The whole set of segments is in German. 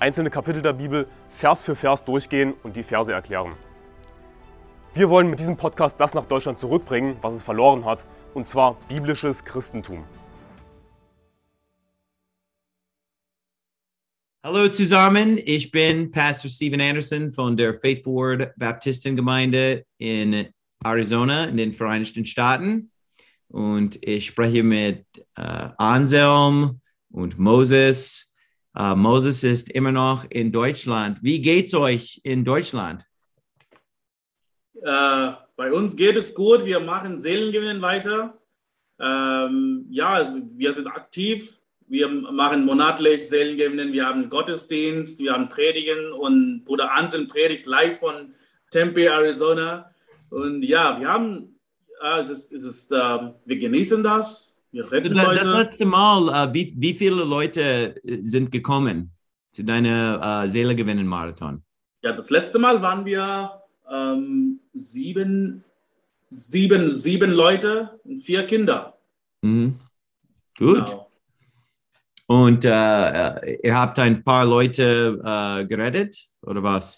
einzelne Kapitel der Bibel Vers für Vers durchgehen und die Verse erklären. Wir wollen mit diesem Podcast das nach Deutschland zurückbringen, was es verloren hat, und zwar biblisches Christentum. Hallo zusammen, ich bin Pastor Stephen Anderson von der Faithful Word Baptistengemeinde in Arizona in den Vereinigten Staaten und ich spreche mit äh, Anselm und Moses Uh, Moses ist immer noch in Deutschland. Wie geht's euch in Deutschland? Äh, bei uns geht es gut. Wir machen Seelengewinn weiter. Ähm, ja, also wir sind aktiv. Wir machen monatlich Seelengewinnen. Wir haben Gottesdienst, wir haben Predigen und Bruder Anselm predigt live von Tempe, Arizona. Und ja, wir haben, äh, es ist, es ist, äh, wir genießen das. Das, letzte Mal, uh, wie, wie viele Leute äh, sind gekommen zu deiner uh, Seelegewinnen-Marathon? Ja, das letzte Mal waren wir ähm, sieben, sieben, sieben Leute und vier Kinder. Mhm. Gut. Genau. Und uh, ihr habt ein paar Leute gerettet, oder was?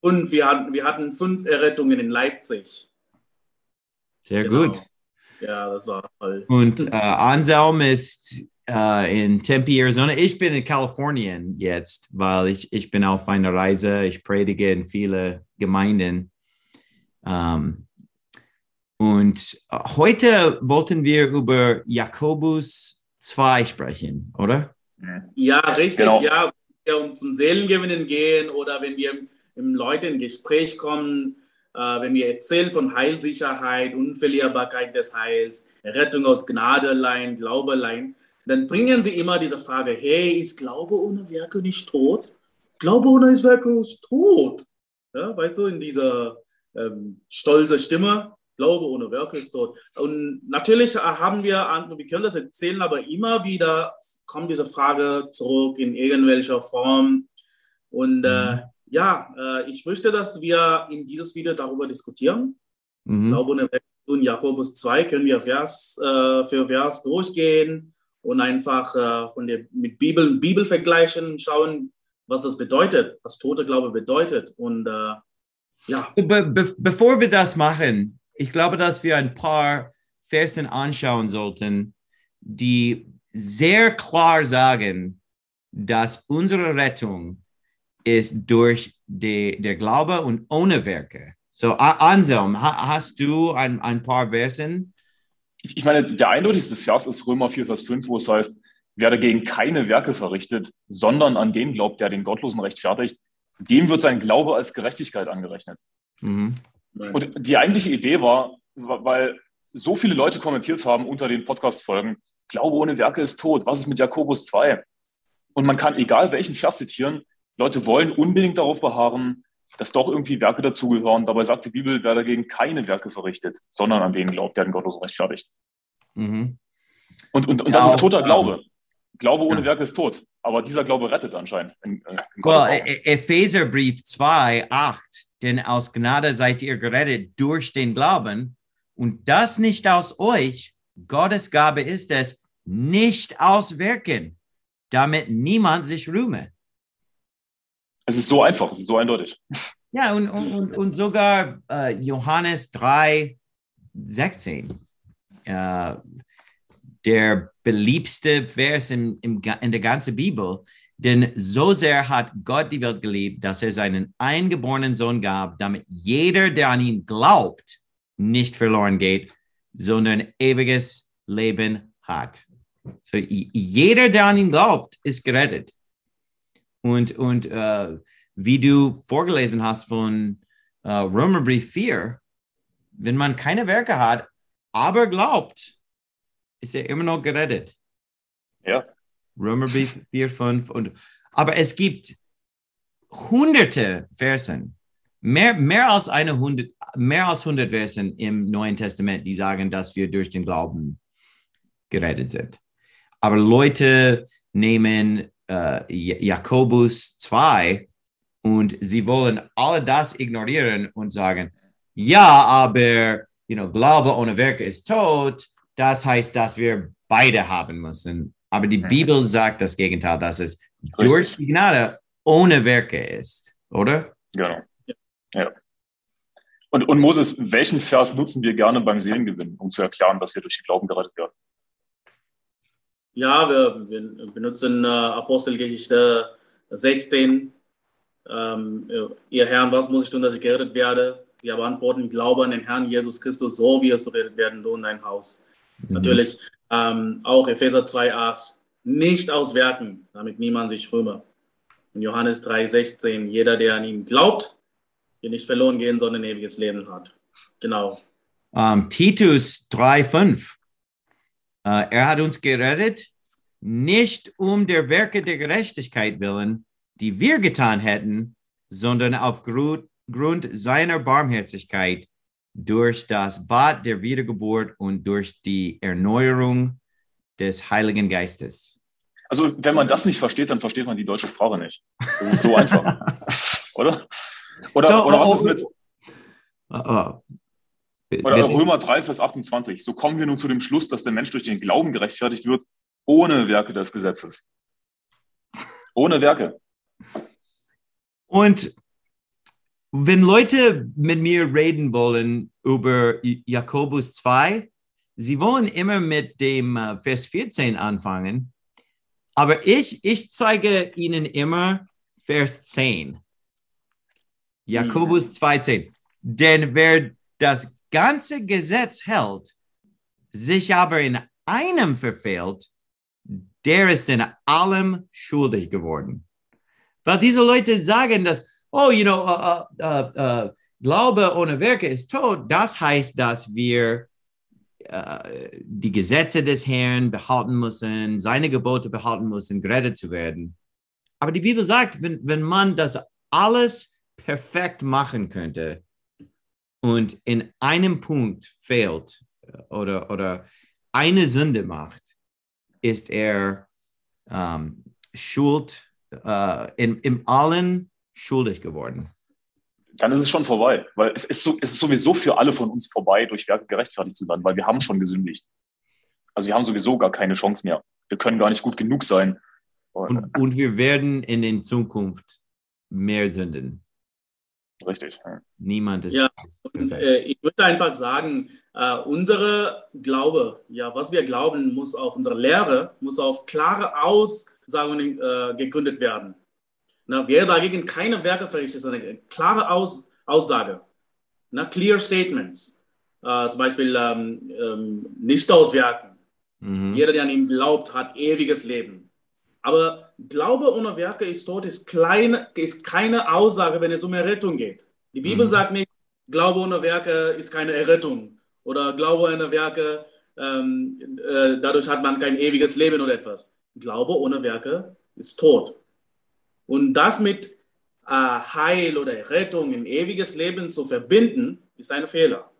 Und wir hatten, wir hatten fünf Errettungen in Leipzig. Sehr Genau. gut. Ja, das war toll. Und äh, Anselm ist äh, in Tempe, Arizona. Ich bin in Kalifornien jetzt, weil ich, ich bin auf einer Reise. Ich predige in viele Gemeinden. Ähm, und äh, heute wollten wir über Jakobus 2 sprechen, oder? Ja, richtig. Genau. Ja, wenn wir zum Seelengewinnen gehen oder wenn wir im Leute in Gespräch kommen, wenn wir erzählen von Heilsicherheit, Unverlierbarkeit des Heils, Rettung aus Gnade allein, Glaube allein, dann bringen sie immer diese Frage, hey, ist Glaube ohne Werke nicht tot? Glaube ohne Werke ist tot. Ja, weißt du, in dieser ähm, stolze Stimme, Glaube ohne Werke ist tot. Und natürlich äh, haben wir, wir können das erzählen, aber immer wieder kommt diese Frage zurück in irgendwelcher Form. Und äh, ja, äh, ich möchte, dass wir in dieses Video darüber diskutieren. Mhm. Glaube ohne Werke in Jakobus 2 können wir Vers äh, für Vers durchgehen und einfach äh, von der, mit Bibel, Bibel vergleichen, schauen, was das bedeutet, was tote Glaube bedeutet. Und äh, ja, Be be bevor wir das machen, ich glaube, dass wir ein paar Versen anschauen sollten, die sehr klar sagen, dass unsere Rettung ist durch die, der Glaube und ohne Werke. So, Anselm, ha hast du ein, ein paar Versen? Ich, ich meine, der eindeutigste Vers ist Römer 4, Vers 5, wo es heißt, wer dagegen keine Werke verrichtet, sondern an den glaubt, der den Gottlosen rechtfertigt, dem wird sein Glaube als Gerechtigkeit angerechnet. Mhm. Und die eigentliche Idee war, wa- weil so viele Leute kommentiert haben unter den Podcast-Folgen, Glaube ohne Werke ist tot, was ist mit Jakobus 2? Und man kann, egal welchen Vers zitieren, Leute wollen unbedingt darauf beharren, dass doch irgendwie Werke dazugehören. Dabei sagt die Bibel, wer dagegen keine Werke verrichtet, sondern an den glaubt, der den Gottlosen rechtfertigt. Mhm. Und, und, und Ja, das ist toter Glaube. Glaube ohne ja. Werke ist tot. Aber dieser Glaube rettet anscheinend. In, in Well, Gottes. E- E- Epheserbrief 2, 8, denn aus Gnade seid ihr gerettet durch den Glauben und das nicht aus euch, Gottes Gabe ist es, nicht aus Werken, damit niemand sich rühme. Es ist so einfach, es ist so eindeutig. Ja, und, und, und, sogar äh, Johannes 3, 16, äh, der beliebste Vers im, im, in der ganzen Bibel. Denn so sehr hat Gott die Welt geliebt, dass er seinen eingeborenen Sohn gab, damit jeder, der an ihn glaubt, nicht verloren geht, sondern ewiges Leben hat. So, jeder, der an ihn glaubt, ist gerettet. Und, und äh, wie du vorgelesen hast von äh, Römerbrief 4, wenn man keine Werke hat, aber glaubt, ist er immer noch gerettet. Ja. Römerbrief 4, 5 und aber es gibt hunderte Versen, mehr, mehr, als eine hundert, mehr als 100 Versen im Neuen Testament, die sagen, dass wir durch den Glauben gerettet sind. Aber Leute nehmen äh, Jakobus 2 und sie wollen alle das ignorieren und sagen, ja, aber you know, Glaube ohne Werke ist tot. Das heißt, dass wir beide haben müssen. Aber die mhm. Bibel sagt das Gegenteil, dass es Richtig. durch die Gnade ohne Werke ist, oder? Genau. Ja. Und, und Moses, welchen Vers nutzen wir gerne beim Seelengewinn, um zu erklären, dass wir durch den Glauben gerettet werden? Ja, wir, wir benutzen äh, Apostelgeschichte 16. Ähm, ihr Herrn, was muss ich tun, dass ich gerettet werde? Sie aber antworten, glaube an den Herrn Jesus Christus, so wie es gerettet werden, du und dein Haus. Mhm. Natürlich ähm, auch Epheser 2,8, nicht aus Werken, damit niemand sich rühme. In Johannes 3,16, jeder, der an ihn glaubt, wird nicht verloren gehen, sondern ein ewiges Leben hat. Genau. Um, ähm, Titus 3,5. Uh, er hat uns gerettet, nicht um der Werke der Gerechtigkeit willen, die wir getan hätten, sondern aufgrund seiner Barmherzigkeit durch das Bad der Wiedergeburt und durch die Erneuerung des Heiligen Geistes. Also, wenn man das nicht versteht, dann versteht man die deutsche Sprache nicht. Das ist so einfach. oder? Oder, so, oder was oh, ist mit. Oh, oh. Oder Römer 3, Vers 28. So kommen wir nun zu dem Schluss, dass der Mensch durch den Glauben gerechtfertigt wird, ohne Werke des Gesetzes. Ohne Werke. Und wenn Leute mit mir reden wollen über Jakobus 2, sie wollen immer mit dem äh, Vers 14 anfangen, aber ich, ich zeige ihnen immer Vers 10. Jakobus 2,10. Mhm. Denn wer das ganze Gesetz hält, sich aber in einem verfehlt, der ist in allem schuldig geworden. Weil diese Leute sagen, dass oh, you know, uh, uh, uh, Glaube ohne Werke ist tot, das heißt, dass wir die Gesetze des Herrn behalten müssen, seine Gebote behalten müssen, gerettet zu werden. Aber die Bibel sagt, wenn, wenn man das alles perfekt machen könnte und in einem Punkt fehlt oder, oder eine Sünde macht, ist er ähm, schuld äh, in, in allen schuldig geworden. Dann ist es schon vorbei, weil es ist, so, es ist sowieso für alle von uns vorbei, durch Werke gerechtfertigt zu werden, weil wir haben schon gesündigt. Also wir haben sowieso gar keine Chance mehr. Wir können gar nicht gut genug sein. Und, und wir werden in der Zukunft mehr sünden. Richtig. Niemand ist. Ja, und, äh, ich würde einfach sagen, äh, unsere Glaube, ja, was wir glauben, muss auf unsere Lehre, muss auf klare Aussagungen äh, gegründet werden. Na, wer dagegen keine Werke verrichtet, ist eine klare Aus Aussage. Na, clear statements. Äh, zum Beispiel ähm, ähm, nicht auswerken. Mhm. Jeder, der an ihn glaubt, hat ewiges Leben. Aber Glaube ohne Werke ist tot, ist, kleine, ist keine Aussage, wenn es um Errettung geht. Die Bibel mhm. sagt nicht, Glaube ohne Werke ist keine Errettung. Oder Glaube ohne Werke, ähm, äh, dadurch hat man kein ewiges Leben oder etwas. Glaube ohne Werke ist tot. Und das mit äh, Heil oder Rettung in ewiges Leben zu verbinden, ist ein Fehler.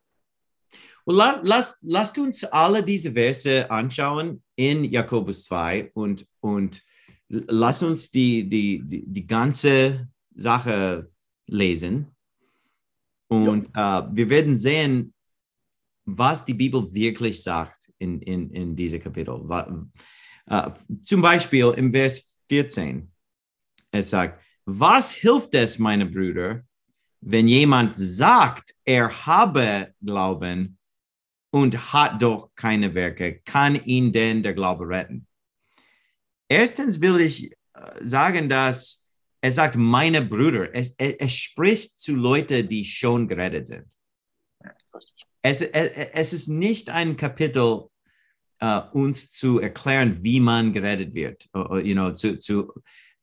Well, lass, lasst uns alle diese Verse anschauen in Jakobus 2 und, und lasst uns die, die, die, die ganze Sache lesen. Und ja. uh, wir werden sehen, was die Bibel wirklich sagt in, in, in diesem Kapitel. Uh, zum Beispiel im Vers 14. Es sagt, was hilft es, meine Brüder, wenn jemand sagt, er habe Glauben und hat doch keine Werke, kann ihn denn der Glaube retten? Erstens will ich äh, sagen, dass er sagt, meine Brüder, er, er, er spricht zu Leuten, die schon gerettet sind. Es, es, ist nicht ein Kapitel, uh, uns zu erklären, wie man gerettet wird, you know, zu, zu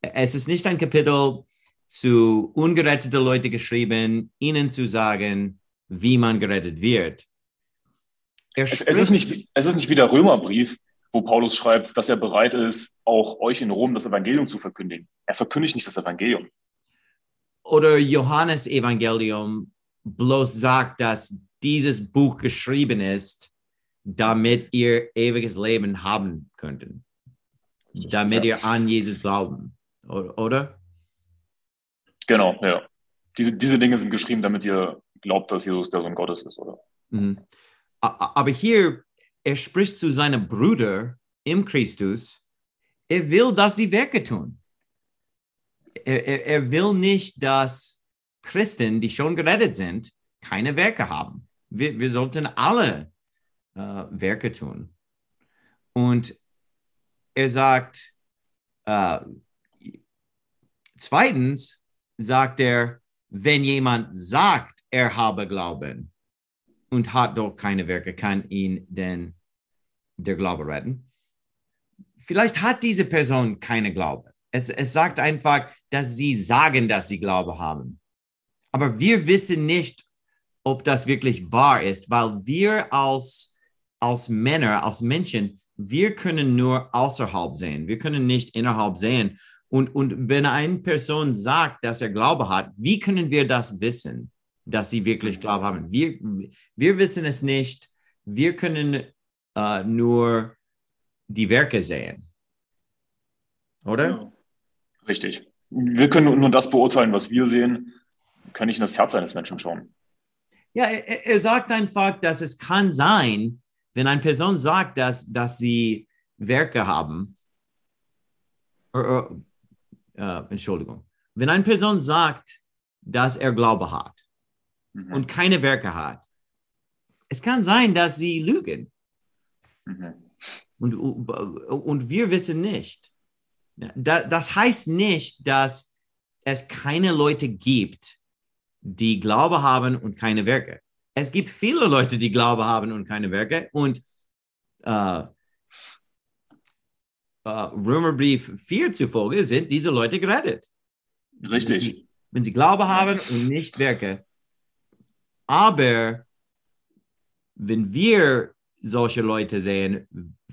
es ist nicht ein Kapitel zu ungeretteten Leuten geschrieben, ihnen zu sagen, wie man gerettet wird. Es, es, ist nicht, es ist nicht wie der Römerbrief, wo Paulus schreibt, dass er bereit ist, auch euch in Rom das Evangelium zu verkündigen. Er verkündigt nicht das Evangelium. oder Johannes Evangelium bloß sagt, dass dieses Buch geschrieben ist, damit ihr ewiges Leben haben könnten. Damit ihr an Jesus glauben, oder? Genau, ja. Diese, diese Dinge sind geschrieben, damit ihr glaubt, dass Jesus der Sohn Gottes ist, oder? Mhm. Aber hier, er spricht zu seinem Bruder im Christus, er will, dass sie Werke tun. Er, er, er will nicht, dass Christen, die schon gerettet sind, keine Werke haben. Wir, wir sollten alle äh, Werke tun. Und er sagt, äh, zweitens sagt er, wenn jemand sagt, er habe Glauben und hat doch keine Werke, kann ihn denn der Glaube retten? Vielleicht hat diese Person keine Glaube. Es, es sagt einfach, dass sie sagen, dass sie Glaube haben. Aber wir wissen nicht, ob das wirklich wahr ist, weil wir als, als Männer, als Menschen, wir können nur außerhalb sehen. Wir können nicht innerhalb sehen. Und, und wenn eine Person sagt, dass er Glaube hat, wie können wir das wissen, dass sie wirklich Glaube haben? Wir, wir wissen es nicht. Wir können uh, nur die Werke sehen. Oder? Ja. Richtig. Wir können nur das beurteilen, was wir sehen. Wir können nicht in das Herz eines Menschen schauen. Ja, er, er, sagt einfach, dass es kann sein, wenn eine Person sagt, dass, dass sie Werke haben, äh, äh, Entschuldigung, wenn eine Person sagt, dass er Glaube hat mhm. und keine Werke hat, es kann sein, dass sie lügen. Mhm. Und, und wir wissen nicht. Das heißt nicht, dass es keine Leute gibt, die Glaube haben und keine Werke. Es gibt viele Leute, die Glaube haben und keine Werke. Und äh, äh, Römerbrief 4 zufolge sind diese Leute gerettet. Richtig. Wenn sie, wenn sie Glaube haben und nicht Werke. Aber wenn wir solche Leute sehen,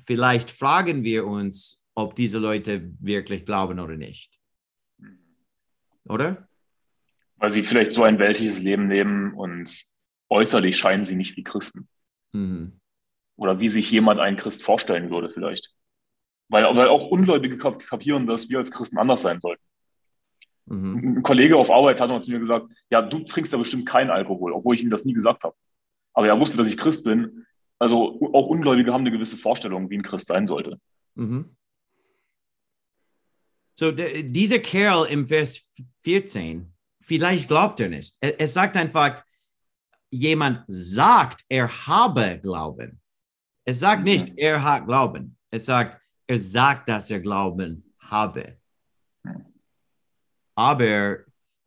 vielleicht fragen wir uns, ob diese Leute wirklich glauben oder nicht. Oder? Weil sie vielleicht so ein weltliches Leben leben und äußerlich scheinen sie nicht wie Christen. Mhm. Oder wie sich jemand einen Christ vorstellen würde, vielleicht. Weil, weil auch Ungläubige kapieren, dass wir als Christen anders sein sollten. Mhm. Ein Kollege auf Arbeit hat noch zu mir gesagt, ja, du trinkst ja bestimmt keinen Alkohol, obwohl ich ihm das nie gesagt habe. Aber er wusste, dass ich Christ bin. Also auch Ungläubige haben eine gewisse Vorstellung, wie ein Christ sein sollte. Mhm. So, dieser Kerl im Vers 14, vielleicht glaubt er nicht. Er, er sagt einfach, jemand sagt, er habe Glauben. Es sagt mhm. nicht, er hat Glauben. Es sagt, er sagt, dass er Glauben habe. Aber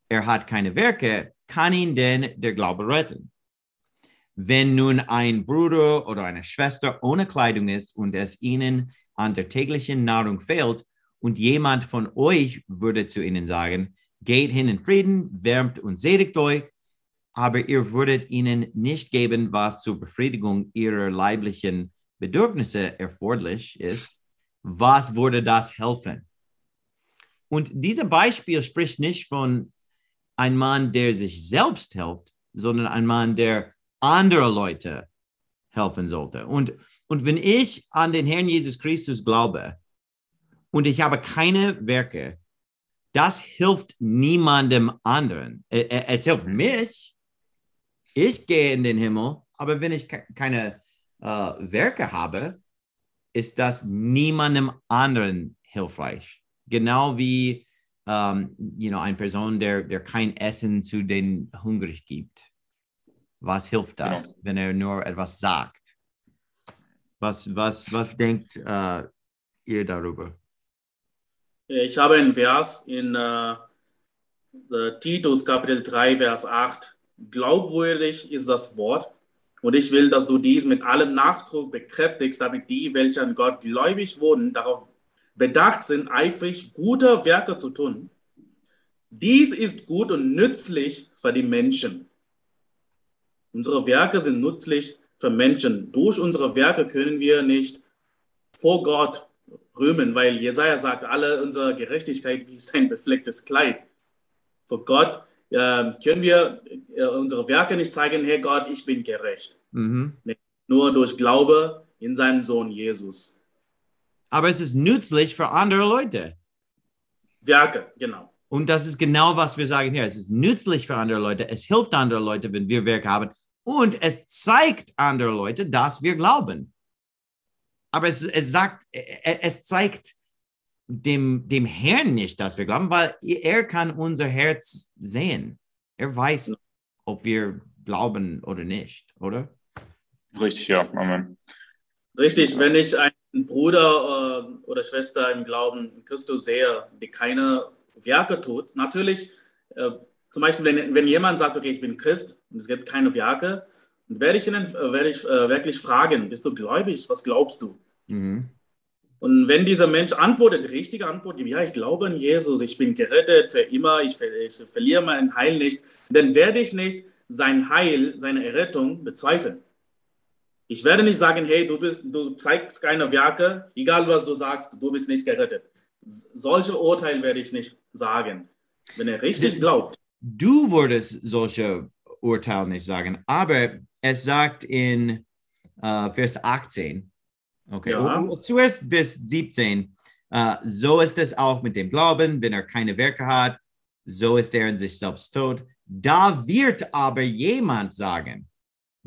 er hat keine Werke, kann ihn denn der Glaube retten? Wenn nun ein Bruder oder eine Schwester ohne Kleidung ist und es ihnen an der täglichen Nahrung fehlt und jemand von euch würde zu ihnen sagen, geht hin in Frieden, wärmt und sättigt euch, aber ihr würdet ihnen nicht geben, was zur Befriedigung ihrer leiblichen Bedürfnisse erforderlich ist, was würde das helfen? Und dieses Beispiel spricht nicht von einem Mann, der sich selbst hilft, sondern ein Mann, der andere Leute helfen sollte. Und, und wenn ich an den Herrn Jesus Christus glaube und ich habe keine Werke, das hilft niemandem anderen. Es hilft mich, ich gehe in den Himmel, aber wenn ich keine äh, Werke habe, ist das niemandem anderen hilfreich. Genau wie um, you know, eine Person, der, der kein Essen zu den hungrig gibt. Was hilft das, genau. wenn er nur etwas sagt? Was, was, was denkt uh, ihr darüber? Ich habe einen Vers in uh, Titus Kapitel 3, Vers 8 glaubwürdig ist das Wort. Und ich will, dass du dies mit allem Nachdruck bekräftigst, damit die, welche an Gott gläubig wurden, darauf bedacht sind, eifrig gute Werke zu tun. Dies ist gut und nützlich für die Menschen. Unsere Werke sind nützlich für Menschen. Durch unsere Werke können wir nicht vor Gott rühmen, weil Jesaja sagt, alle unsere Gerechtigkeit wie ist ein beflecktes Kleid. Für Gott äh, können wir äh, unsere Werke nicht zeigen, hey Gott, ich bin gerecht. Mhm. Nur durch Glaube in seinen Sohn Jesus. Aber es ist nützlich für andere Leute. Werke, genau. Und das ist genau, was wir sagen hier. Es ist nützlich für andere Leute. Es hilft andere Leute, wenn wir Werke haben. Und es zeigt andere Leute, dass wir glauben. Aber es, es sagt, es zeigt dem, dem Herrn nicht, dass wir glauben, weil er kann unser Herz sehen. Er weiß, ob wir glauben oder nicht, oder? Richtig, ja. Amen. Richtig, wenn ich einen Bruder äh, oder Schwester im Glauben in Christus sehe, die keine Werke tut, natürlich, äh, zum Beispiel, wenn, wenn jemand sagt, okay, ich bin Christ und es gibt keine Werke, dann werde ich, ihn, äh, werde ich äh, wirklich fragen, bist du gläubig? Was glaubst du? Mhm. Und wenn dieser Mensch antwortet, richtige Antwort ja, ich glaube an Jesus, ich bin gerettet für immer, ich, ich verliere mein Heil nicht, dann werde ich nicht sein Heil, seine Errettung bezweifeln. Ich werde nicht sagen, hey, du, bist, du zeigst keine Werke, egal was du sagst, du bist nicht gerettet. Solche Urteile werde ich nicht sagen, wenn er richtig glaubt. Du würdest solche Urteile nicht sagen, aber es sagt in uh, Vers 18, okay, ja. zuerst bis 17, uh, so ist es auch mit dem Glauben, wenn er keine Werke hat, so ist er in sich selbst tot. Da wird aber jemand sagen,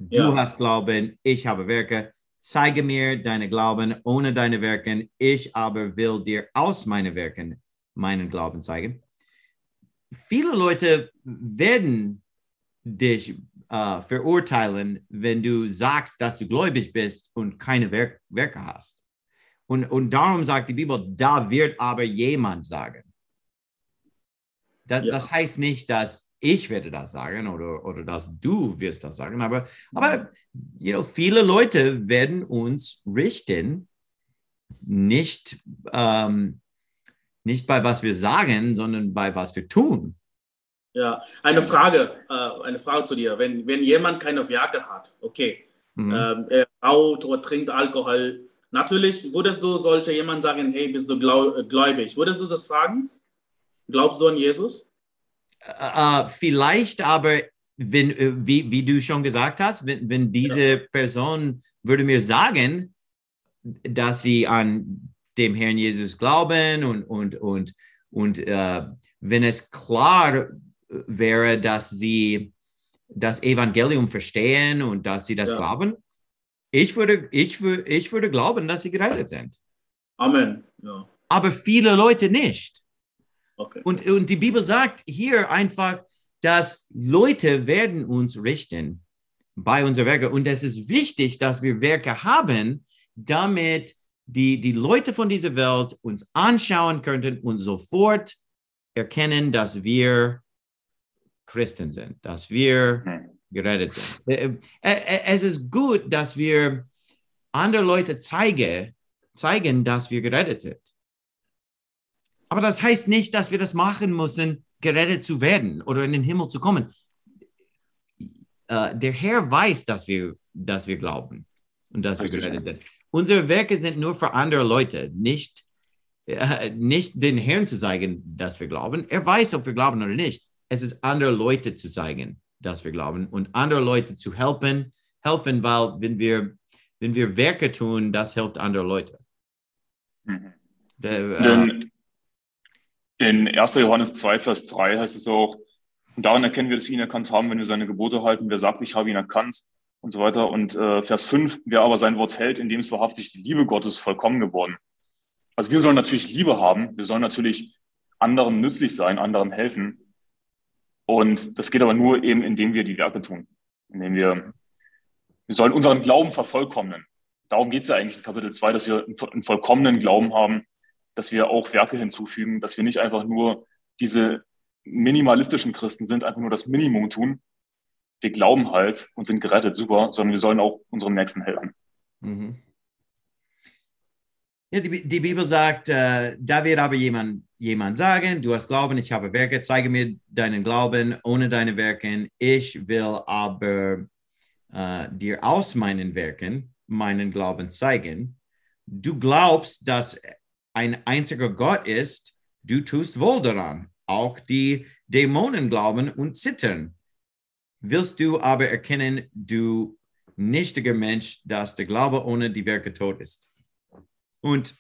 Du ja. hast Glauben, ich habe Werke. Zeige mir deine Glauben ohne deine Werke. Ich aber will dir aus meinen Werken meinen Glauben zeigen. Viele Leute werden dich äh, verurteilen, wenn du sagst, dass du gläubig bist und keine Werk Werke hast. Und, und darum sagt die Bibel, da wird aber jemand sagen. Das, ja. das heißt nicht, dass ich werde das sagen oder, oder dass du wirst das sagen, aber, aber you know, viele Leute werden uns richten, nicht, ähm, nicht bei was wir sagen, sondern bei was wir tun. Ja, eine Frage, äh, eine Frage zu dir. Wenn, wenn jemand keine Werke hat, okay, mhm. ähm, er raucht oder trinkt Alkohol, natürlich würdest du sollte jemand sagen, hey, bist du gläubig? Würdest du das fragen? Glaubst du an Jesus? Uh, vielleicht aber, wenn, äh, wie, wie du schon gesagt hast, wenn, wenn diese Person würde mir sagen, dass sie an dem Herrn Jesus glauben und, und, und, und uh, wenn es klar wäre, dass sie das Evangelium verstehen und dass sie das ja. glauben, ich würde, ich, ich würde glauben, dass sie gerettet sind. Amen. Ja. Aber viele Leute nicht. Okay. Und, und die Bibel sagt hier einfach, dass Leute werden uns richten bei unseren Werken. Und es ist wichtig, dass wir Werke haben, damit die, die Leute von dieser Welt uns anschauen könnten und sofort erkennen, dass wir Christen sind, dass wir gerettet sind. Äh, äh, äh, es ist gut, dass wir andere Leute zeige, zeigen, dass wir gerettet sind. Aber das heißt nicht, dass wir das machen müssen, gerettet zu werden oder in den Himmel zu kommen. Uh, der Herr weiß, dass wir, dass wir glauben und dass wir gerettet sind. Unsere Werke sind nur für andere Leute, nicht, uh, nicht den Herrn zu zeigen, dass wir glauben. Er weiß, ob wir glauben oder nicht. Es ist andere Leute zu zeigen, dass wir glauben und andere Leute zu helfen, helfen, weil wenn wir, wenn wir Werke tun, das hilft andere Leute. Mhm. Der, uh, in 1. Johannes 2, Vers 3 heißt es auch, und daran erkennen wir, dass wir ihn erkannt haben, wenn wir seine Gebote halten. Wer sagt, ich habe ihn erkannt und so weiter. Und äh, Vers 5, wer aber sein Wort hält, in dem ist wahrhaftig die Liebe Gottes vollkommen geworden. Also wir sollen natürlich Liebe haben, wir sollen natürlich anderen nützlich sein, anderen helfen. Und das geht aber nur eben, indem wir die Werke tun, indem wir, wir sollen unseren Glauben vervollkommnen. Darum geht es ja eigentlich in Kapitel 2, dass wir einen vollkommenen Glauben haben, dass wir auch Werke hinzufügen, dass wir nicht einfach nur diese minimalistischen Christen sind, einfach nur das Minimum tun. Wir glauben halt und sind gerettet, super, sondern wir sollen auch unserem Nächsten helfen. Mhm. Ja, die, die, Bibel sagt, äh, da wird aber jemand, jemand sagen, du hast Glauben, ich habe Werke, zeige mir deinen Glauben ohne deine Werke. Ich will aber äh, dir aus meinen Werken meinen Glauben zeigen. Du glaubst, dass ein einziger Gott ist, du tust wohl daran. Auch die, Dämonen glauben und zittern. Willst du aber erkennen, du nichtiger Mensch, dass der Glaube ohne die Werke tot ist? Und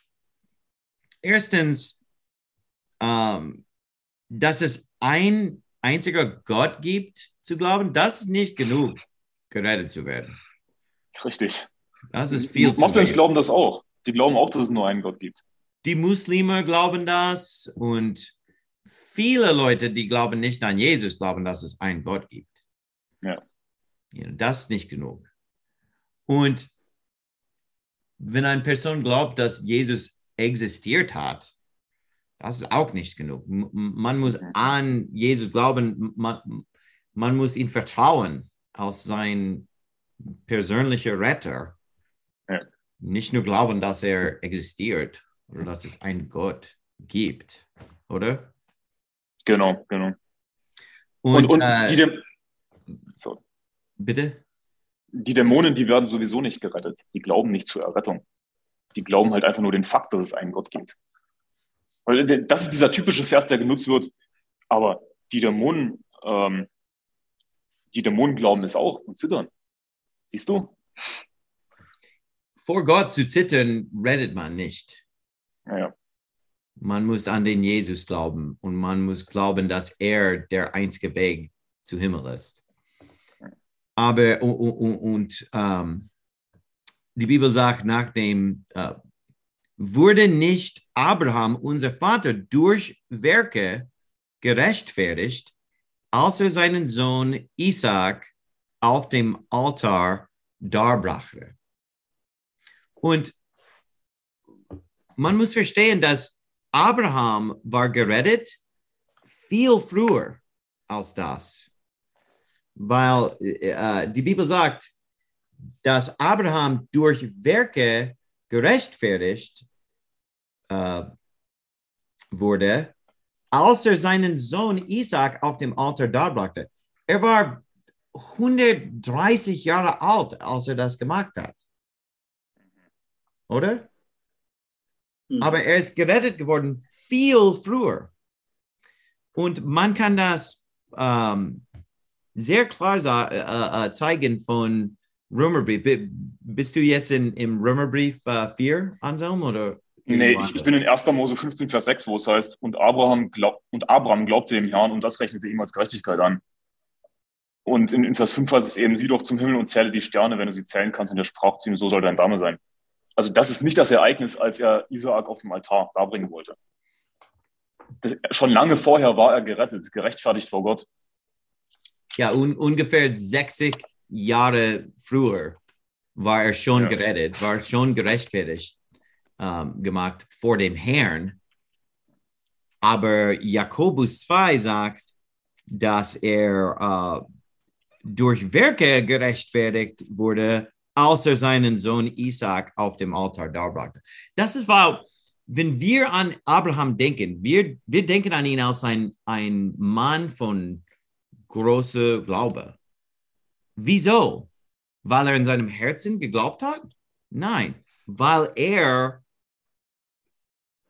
erstens, ähm, dass es ein einziger Gott gibt zu glauben, das ist nicht genug, gerettet zu werden. Richtig. Das ist viel. Moslems glauben das auch. Die glauben auch, dass es nur einen Gott gibt. Die Muslime glauben das und viele Leute, die glauben nicht an Jesus, glauben, dass es einen Gott gibt. Ja. das ist nicht genug. Und wenn eine Person glaubt, dass Jesus existiert hat, das ist auch nicht genug. Man muss an Jesus glauben, man, man muss ihn vertrauen als sein persönlicher Retter. Ja. Nicht nur glauben, dass er existiert oder dass es einen Gott gibt, oder? Genau, genau. Und, und, und äh, die so. Bitte? Die Dämonen, die werden sowieso nicht gerettet. Die glauben nicht zur Errettung. Die glauben halt einfach nur den Fakt, dass es einen Gott gibt. Weil das ist dieser typische Vers, der genutzt wird. Aber die Dämonen, ähm, die Dämonen glauben es auch und zittern. Siehst du? Vor Gott zu zittern, rettet man nicht. Ja. Man muss an den Jesus glauben und man muss glauben, dass er der einzige Weg zu Himmel ist. Aber und, und, und ähm, die Bibel sagt, nachdem äh, wurde nicht Abraham, unser Vater, durch Werke gerechtfertigt, als er seinen Sohn Isaac auf dem Altar darbrachte. Und man muss verstehen, dass Abraham war gerettet viel früher als das. Weil äh, die Bibel sagt, dass Abraham durch Werke gerechtfertigt äh, wurde, als er seinen Sohn Isaac auf dem Altar darbrachte. Er war 130 Jahre alt, als er das gemacht hat. Oder? Mhm. Aber er ist gerettet geworden viel früher. Und man kann das ähm, sehr klar äh, äh, zeigen von Römerbrief. Bist du jetzt in, im Römerbrief äh, 4, Anselm? Oder nee, ich, ich, bin in 1. Mose 15, Vers 6, wo es heißt, und Abraham, glaub, und Abraham glaubte dem Herrn und das rechnete ihm als Gerechtigkeit an. Und in, in Vers 5 heißt es eben, sieh doch zum Himmel und zähle die Sterne, wenn du sie zählen kannst. Und er sprach zu ihm, so soll dein Dame sein. Also das ist nicht das Ereignis, als er Isaak auf dem Altar darbringen wollte. Das, schon lange vorher war er gerettet, gerechtfertigt vor Gott. Ja, un, ungefähr 60 Jahre früher war er schon ja. gerettet, war schon gerechtfertigt ähm, gemacht vor dem Herrn. Aber Jakobus 2 sagt, dass er äh, durch Werke gerechtfertigt wurde, als er seinen Sohn Isaac auf dem Altar darbrachte. Das ist, weil, wenn wir an Abraham denken, wir, wir denken an ihn als ein, ein Mann von großer Glaube. Wieso? Weil er in seinem Herzen geglaubt hat? Nein, weil er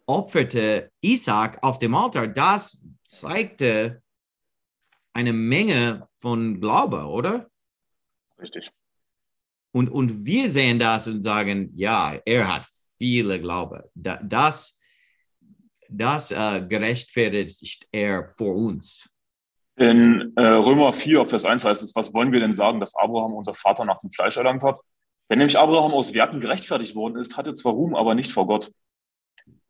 opferte Isaac auf dem Altar. Das zeigte eine Menge von Glaube, oder? Richtig. Und, und wir sehen das und sagen, ja, er hat viele Glaube. Das, das äh, gerechtfertigt er vor uns. In äh, Römer 4, Vers 1 heißt es, was wollen wir denn sagen, dass Abraham unser Vater nach dem Fleisch erlangt hat? Wenn nämlich Abraham aus Werken gerechtfertigt worden ist, hatte zwar Ruhm, aber nicht vor Gott.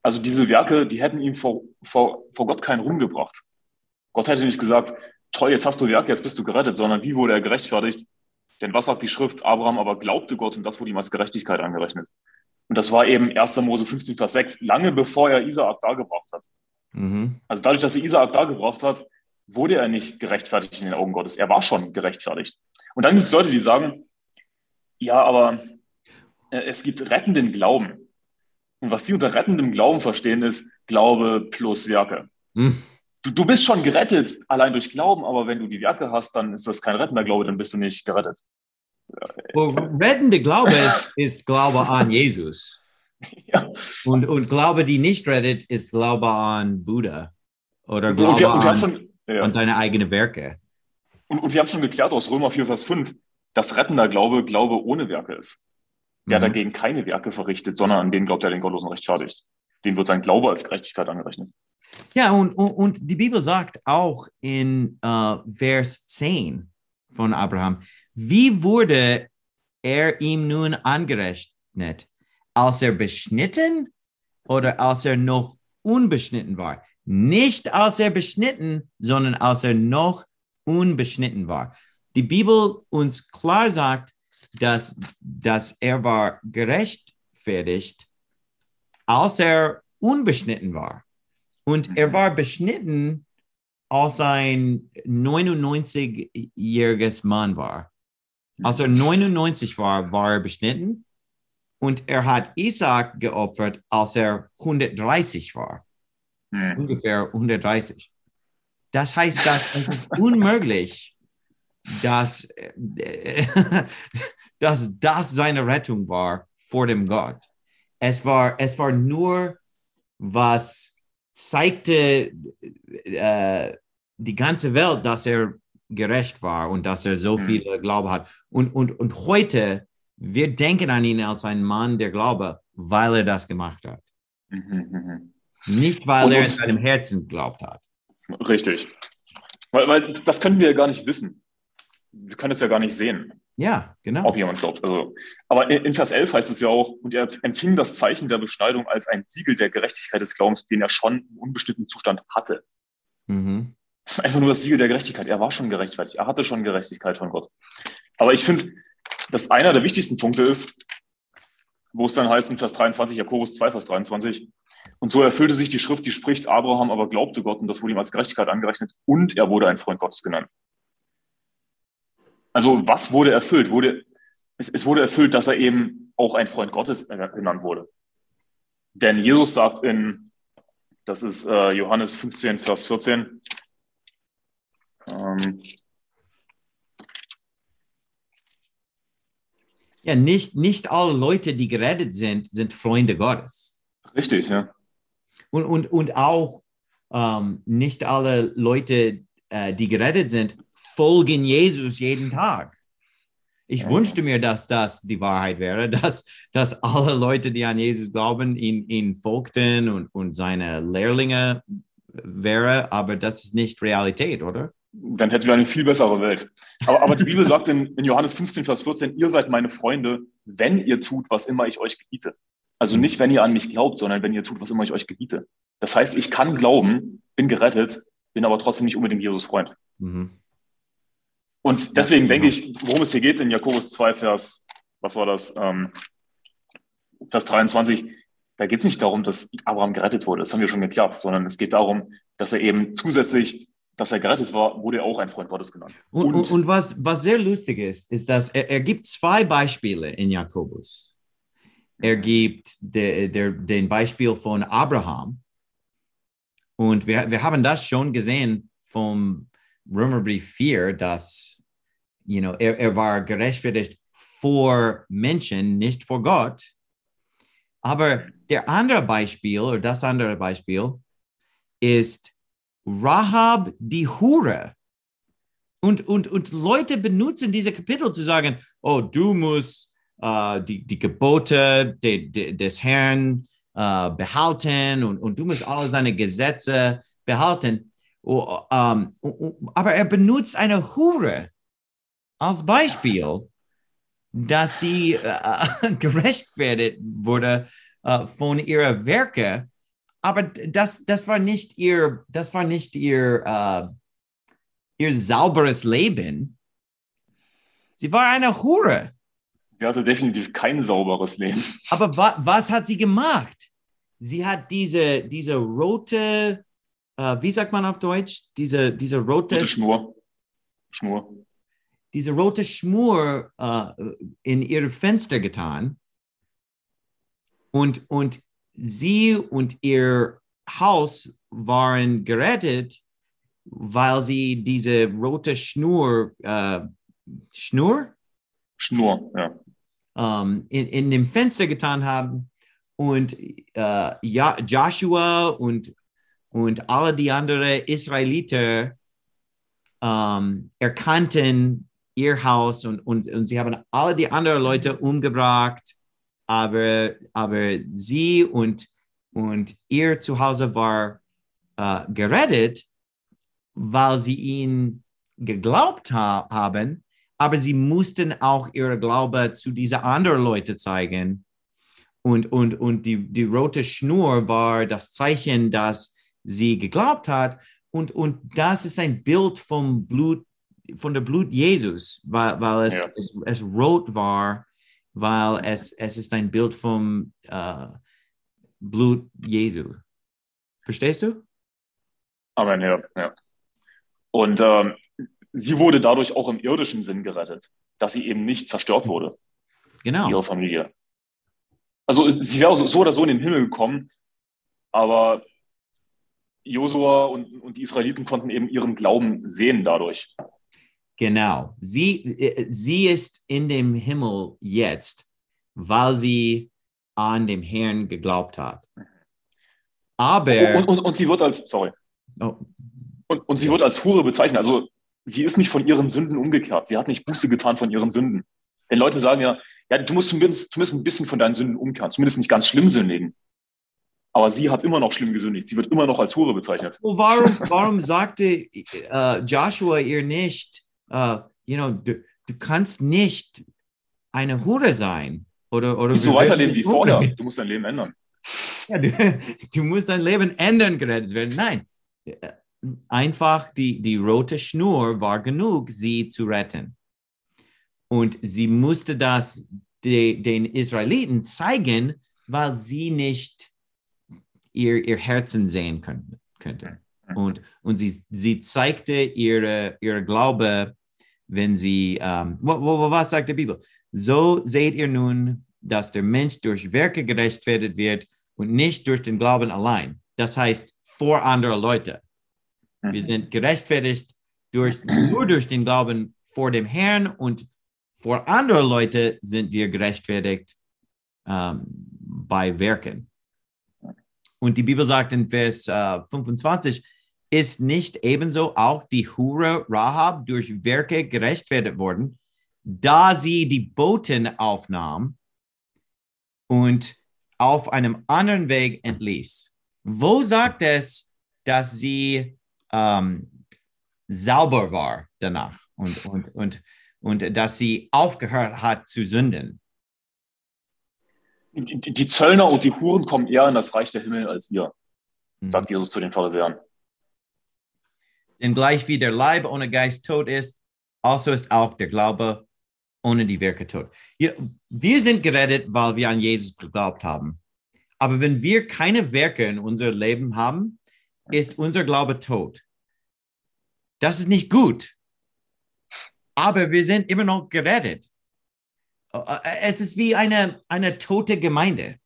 Also diese Werke, die hätten ihm vor, vor, vor Gott keinen Ruhm gebracht. Gott hätte nicht gesagt, toll, jetzt hast du Werke, jetzt bist du gerettet, sondern wie wurde er gerechtfertigt? Denn was sagt die Schrift? Abraham aber glaubte Gott und das wurde ihm als Gerechtigkeit angerechnet. Und das war eben 1. Mose 15, Vers 6, lange bevor er Isaak dargebracht hat. Mhm. Also dadurch, dass er Isaak dargebracht hat, wurde er nicht gerechtfertigt in den Augen Gottes. Er war schon gerechtfertigt. Und dann gibt es Leute, die sagen, ja, aber äh, es gibt rettenden Glauben. Und was sie unter rettendem Glauben verstehen, ist Glaube plus Werke. Mhm du, du bist schon gerettet allein durch Glauben, aber wenn du die Werke hast, dann ist das kein rettender Glaube, dann bist du nicht gerettet. Well, rettende Glaube ist Glaube an Jesus. Ja. Und, und Glaube, die nicht rettet, ist Glaube an Buddha. Oder Glaube wir, an schon, ja. an deine eigenen Werke. Und, und, wir haben schon geklärt aus Römer 4, Vers 5, dass rettender Glaube Glaube ohne Werke ist. Wer mhm. dagegen keine Werke verrichtet, sondern an den glaubt, der den Gottlosen rechtfertigt. Dem wird sein Glaube als Gerechtigkeit angerechnet. Ja, und, und, und die Bibel sagt auch in uh, Vers 10 von Abraham, wie wurde er ihm nun angerechnet? Als er beschnitten oder als er noch unbeschnitten war? Nicht als er beschnitten, sondern als er noch unbeschnitten war. Die Bibel uns klar sagt, dass, dass er war gerechtfertigt, als er unbeschnitten war. Und er mhm. war beschnitten, als ein 99-jähriges Mann war. Als er 99 war, war er beschnitten. Und er hat Isaac geopfert, als er 130 war. Mhm. Ungefähr 130. Das heißt, dass es ist unmöglich, dass, dass das seine Rettung war vor dem Gott. Es war, es war nur, was zeigte äh, die ganze Welt, dass er gerecht war und dass er so mhm. viel Glaube hat. Und, und, und heute, wir denken an ihn als einen Mann der Glaube, weil er das gemacht hat. Mhm, mhm. Nicht, weil und er in seinem Herzen geglaubt hat. Richtig. Weil, weil das können wir ja gar nicht wissen. Wir können es ja gar nicht sehen. Ja, genau. Ob jemand glaubt. Also, aber in, Vers 11 heißt es ja auch, und er empfing das Zeichen der Beschneidung als ein Siegel der Gerechtigkeit des Glaubens, den er schon im unbestimmten Zustand hatte. Mhm. Das war einfach nur das Siegel der Gerechtigkeit. Er war schon gerechtfertigt. Er hatte schon Gerechtigkeit von Gott. Aber ich finde, dass einer der wichtigsten Punkte ist, wo es dann heißt in Vers 23, Jakobus 2, Vers 23, und so erfüllte sich die Schrift, die spricht, Abraham aber glaubte Gott und das wurde ihm als Gerechtigkeit angerechnet und er wurde ein Freund Gottes genannt. Also was wurde erfüllt? Wurde, es, es wurde erfüllt, dass er eben auch ein Freund Gottes genannt wurde. Denn Jesus sagt in, das ist äh, Johannes 15, Vers 14, ähm, ja, nicht, nicht alle Leute, die gerettet sind, sind Freunde Gottes. Richtig, ja. Und, und, und auch ähm, nicht alle Leute, äh, die gerettet sind, folgen Jesus jeden Tag. Ich ja. wünschte mir, dass das die Wahrheit wäre, dass, dass alle Leute, die an Jesus glauben, ihn, ihn folgten und, und seine Lehrlinge wäre, aber das ist nicht Realität, oder? Dann hätten wir eine viel bessere Welt. Aber, aber die Bibel sagt in, in Johannes 15, Vers 14, ihr seid meine Freunde, wenn ihr tut, was immer ich euch gebiete. Also nicht, wenn ihr an mich glaubt, sondern wenn ihr tut, was immer ich euch gebiete. Das heißt, ich kann glauben, bin gerettet, bin aber trotzdem nicht unbedingt Jesus Freund. Mhm. Und deswegen denke ich, worum es hier geht in Jakobus 2, Vers, was war das? Ähm, Vers 23, da geht es nicht darum, dass Abraham gerettet wurde, das haben wir schon geklärt, sondern es geht darum, dass er eben zusätzlich, dass er gerettet war, wurde er auch ein Freund Gottes genannt. Und, und, und was, was sehr lustig ist, ist, dass er, er gibt zwei Beispiele in Jakobus. Er gibt de, de, den Beispiel von Abraham. Und wir, wir haben das schon gesehen vom Römerbrief 4, dass you know, er, er war gerechtfertigt vor Menschen, nicht vor Gott. Aber der andere Beispiel oder das andere Beispiel ist Rahab die Hure. Und, und, und Leute benutzen diese Kapitel zu sagen, oh, du musst uh, die, die Gebote de, de, des Herrn uh, behalten und, und du musst alle seine Gesetze behalten. Oh, um, aber er benutzt eine Hure als Beispiel, dass sie äh, gerechtfertigt wurde äh, von ihrer Werke, aber das, das war nicht ihr, das war nicht ihr, äh, ihr sauberes Leben. Sie war eine Hure. Sie hatte definitiv kein sauberes Leben. Aber wa was hat sie gemacht? Sie hat diese, diese rote, äh, wie sagt man auf Deutsch? Diese, diese rote, rote Schnur. Schnur diese rote Schmur äh, in ihr Fenster getan und, und sie und ihr Haus waren gerettet, weil sie diese rote Schnur, äh, Schnur? Schnur, ja. Ähm, in, in dem Fenster getan haben und äh, ja, Joshua und, und alle die anderen Israeliter ähm, erkannten ihr Haus und, und, und sie haben alle die anderen Leute umgebracht, aber, aber sie und, und ihr Zuhause war äh, gerettet, weil sie ihn geglaubt ha haben, aber sie mussten auch ihre Glaube zu diesen anderen Leuten zeigen. Und, und, und die, die rote Schnur war das Zeichen, dass sie geglaubt hat. Und, und das ist ein Bild vom Blut, von der Blut Jesus, weil, weil es, ja. es, es, rot war, weil es, es ist ein Bild vom äh, Blut Jesu. Verstehst du? Amen, ja. ja. Und ähm, sie wurde dadurch auch im irdischen Sinn gerettet, dass sie eben nicht zerstört wurde. Genau. Ihre Familie. Also sie wäre so oder so in den Himmel gekommen, aber Josua und, und die Israeliten konnten eben ihren Glauben sehen dadurch. Genau. Sie, äh, sie ist in dem Himmel jetzt, weil sie an dem Herrn geglaubt hat. Aber. Und, und, und sie wird als, sorry. Oh. Und, und sie wird als Hure bezeichnet. Also sie ist nicht von ihren Sünden umgekehrt. Sie hat nicht Buße getan von ihren Sünden. Denn Leute sagen ja, ja, du musst zumindest, zumindest ein bisschen von deinen Sünden umkehren, zumindest nicht ganz schlimm sündigen. Aber sie hat immer noch schlimm gesündigt. Sie wird immer noch als Hure bezeichnet. Oh, warum, warum sagte uh, Joshua ihr nicht, uh, you know, du, du kannst nicht eine Hure sein? Oder, oder du weiterleben wie vorher. Du musst dein Leben ändern. Ja, du, du musst dein Leben ändern, gerettet werden. Nein, einfach die, die rote Schnur war genug, sie zu retten. Und sie musste das de, den Israeliten zeigen, weil sie nicht ihr, ihr Herzen sehen können, könnte. Und, und sie, sie zeigte ihre, ihre Glaube, wenn sie, ähm, was sagt die Bibel? So seht ihr nun, dass der Mensch durch Werke gerechtfertigt wird und nicht durch den Glauben allein. Das heißt, vor andere Leute. Wir mhm. sind gerechtfertigt durch, nur durch den Glauben vor dem Herrn und vor anderen Leuten sind wir gerechtfertigt ähm, bei Werken. Und die Bibel sagt in Vers äh, 25, ist nicht ebenso auch die Hure Rahab durch Werke gerechtfertigt worden, da sie die Boten aufnahm und auf einem anderen Weg entließ. Wo sagt es, dass sie ähm, sauber war danach und, und, und, und dass sie aufgehört hat zu sünden. Die, die, Zöllner und die Huren kommen eher in das Reich der Himmel als ihr, mhm. sagt Jesus zu den Pharisäern. Denn gleich wie der Leib ohne Geist tot ist, also ist auch der Glaube ohne die Werke tot. Wir sind gerettet, weil wir an Jesus geglaubt haben. Aber wenn wir keine Werke in unser Leben haben, ist unser Glaube tot. Das ist nicht gut. Aber wir sind immer noch gerettet. Es ist wie eine, eine tote Gemeinde,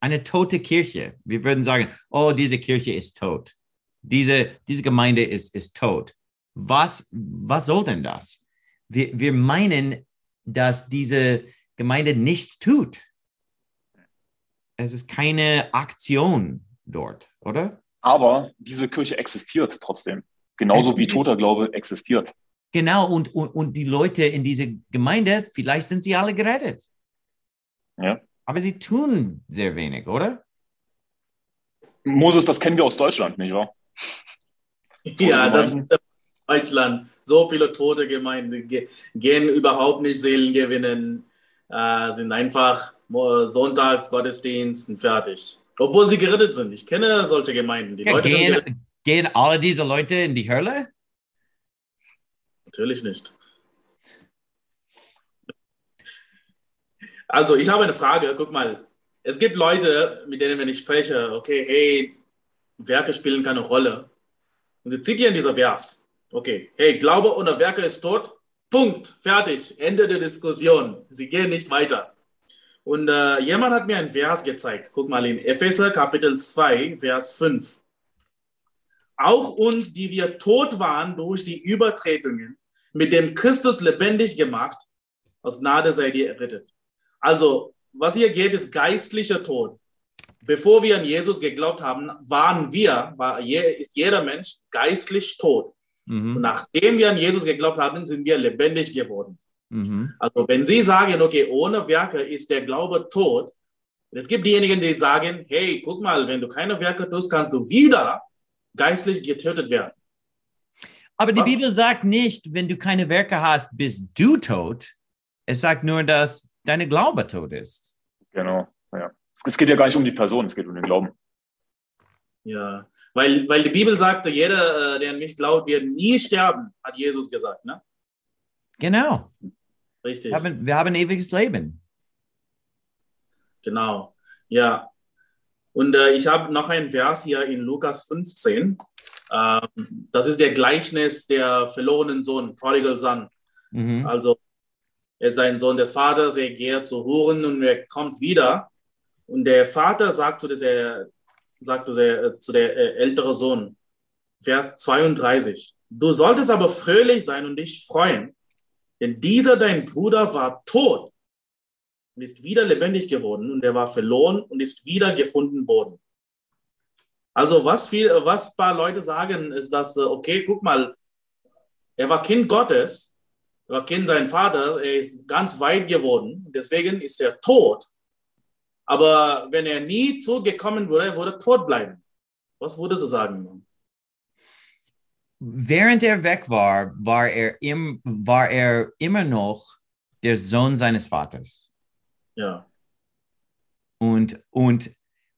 eine tote Kirche. Wir würden sagen, oh, diese Kirche ist tot. Diese, diese Gemeinde ist, ist tot. Was, was soll denn das? Wir, wir meinen, dass diese Gemeinde nichts tut. Es ist keine Aktion dort, oder? Aber diese Kirche existiert trotzdem. Genauso wie toter Glaube existiert. Genau, und, und, und die Leute in dieser Gemeinde, vielleicht sind sie alle gerettet. Ja. Aber sie tun sehr wenig, oder? Moses, das kennen wir aus Deutschland, nicht wahr? Ja, das ist Deutschland. So viele tote Gemeinden gehen überhaupt nicht Seelen gewinnen, äh, sind einfach Sonntagsgottesdienst und fertig. Obwohl sie gerettet sind. Ich kenne solche Gemeinden. Die ja, Leute gehen, gehen alle diese Leute in die Hölle? Natürlich nicht. Also, ich habe eine Frage. Guck mal, es gibt Leute, mit denen, wenn ich spreche, okay, hey, Werke spielen keine Rolle. Und sie zitieren dieser Vers. Okay, hey, Glaube ohne Werke ist tot. Punkt, fertig, Ende der Diskussion. Sie gehen nicht weiter. Und äh, jemand hat mir ein Vers gezeigt. Guck mal in Epheser Kapitel 2, Vers 5. Auch uns, die wir tot waren durch die Übertretungen, mit dem Christus lebendig gemacht, aus Gnade seid ihr errettet. Also, was hier geht, ist geistlicher Tod. Bevor wir an Jesus geglaubt haben, waren wir, war je, ist jeder Mensch geistlich tot. Mhm. Und nachdem wir an Jesus geglaubt haben, sind wir lebendig geworden. Mhm. Also wenn Sie sagen, okay, ohne Werke ist der Glaube tot, es gibt diejenigen, die sagen, hey, guck mal, wenn du keine Werke tust, kannst du wieder geistlich getötet werden. Aber die Was? Bibel sagt nicht, wenn du keine Werke hast, bist du tot. Es sagt nur, dass deine Glaube tot ist. Genau. Es geht ja gar nicht um die Person, es geht um den Glauben. Ja, weil, weil die Bibel sagte, jeder, äh, der an mich glaubt, wird nie sterben, hat Jesus gesagt. Ne? Genau. Richtig. Wir haben, wir haben ein ewiges Leben. Genau, ja. Und äh, ich habe noch einen Vers hier in Lukas 15. Ähm, das ist der Gleichnis der verlorenen Sohn, Prodigal Son. Mhm. Also, er ist ein Sohn des Vaters, er geht zu Huren und er kommt wieder. Und der Vater sagt zu der, sagt zu der, äh, zu der äh, ältere Sohn, Vers 32, du solltest aber fröhlich sein und dich freuen, denn dieser dein Bruder war tot und ist wieder lebendig geworden und er war verloren und ist wieder gefunden worden. Also was viel, was ein paar Leute sagen, ist, dass, äh, okay, guck mal, er war Kind Gottes, er war Kind sein Vater, er ist ganz weit geworden, deswegen ist er tot. Aber wenn er nie zugekommen würde, würde er tot bleiben. Was würdest du sagen? Während er weg war, war er, im, war er immer noch der Sohn seines Vaters. Ja. Und, und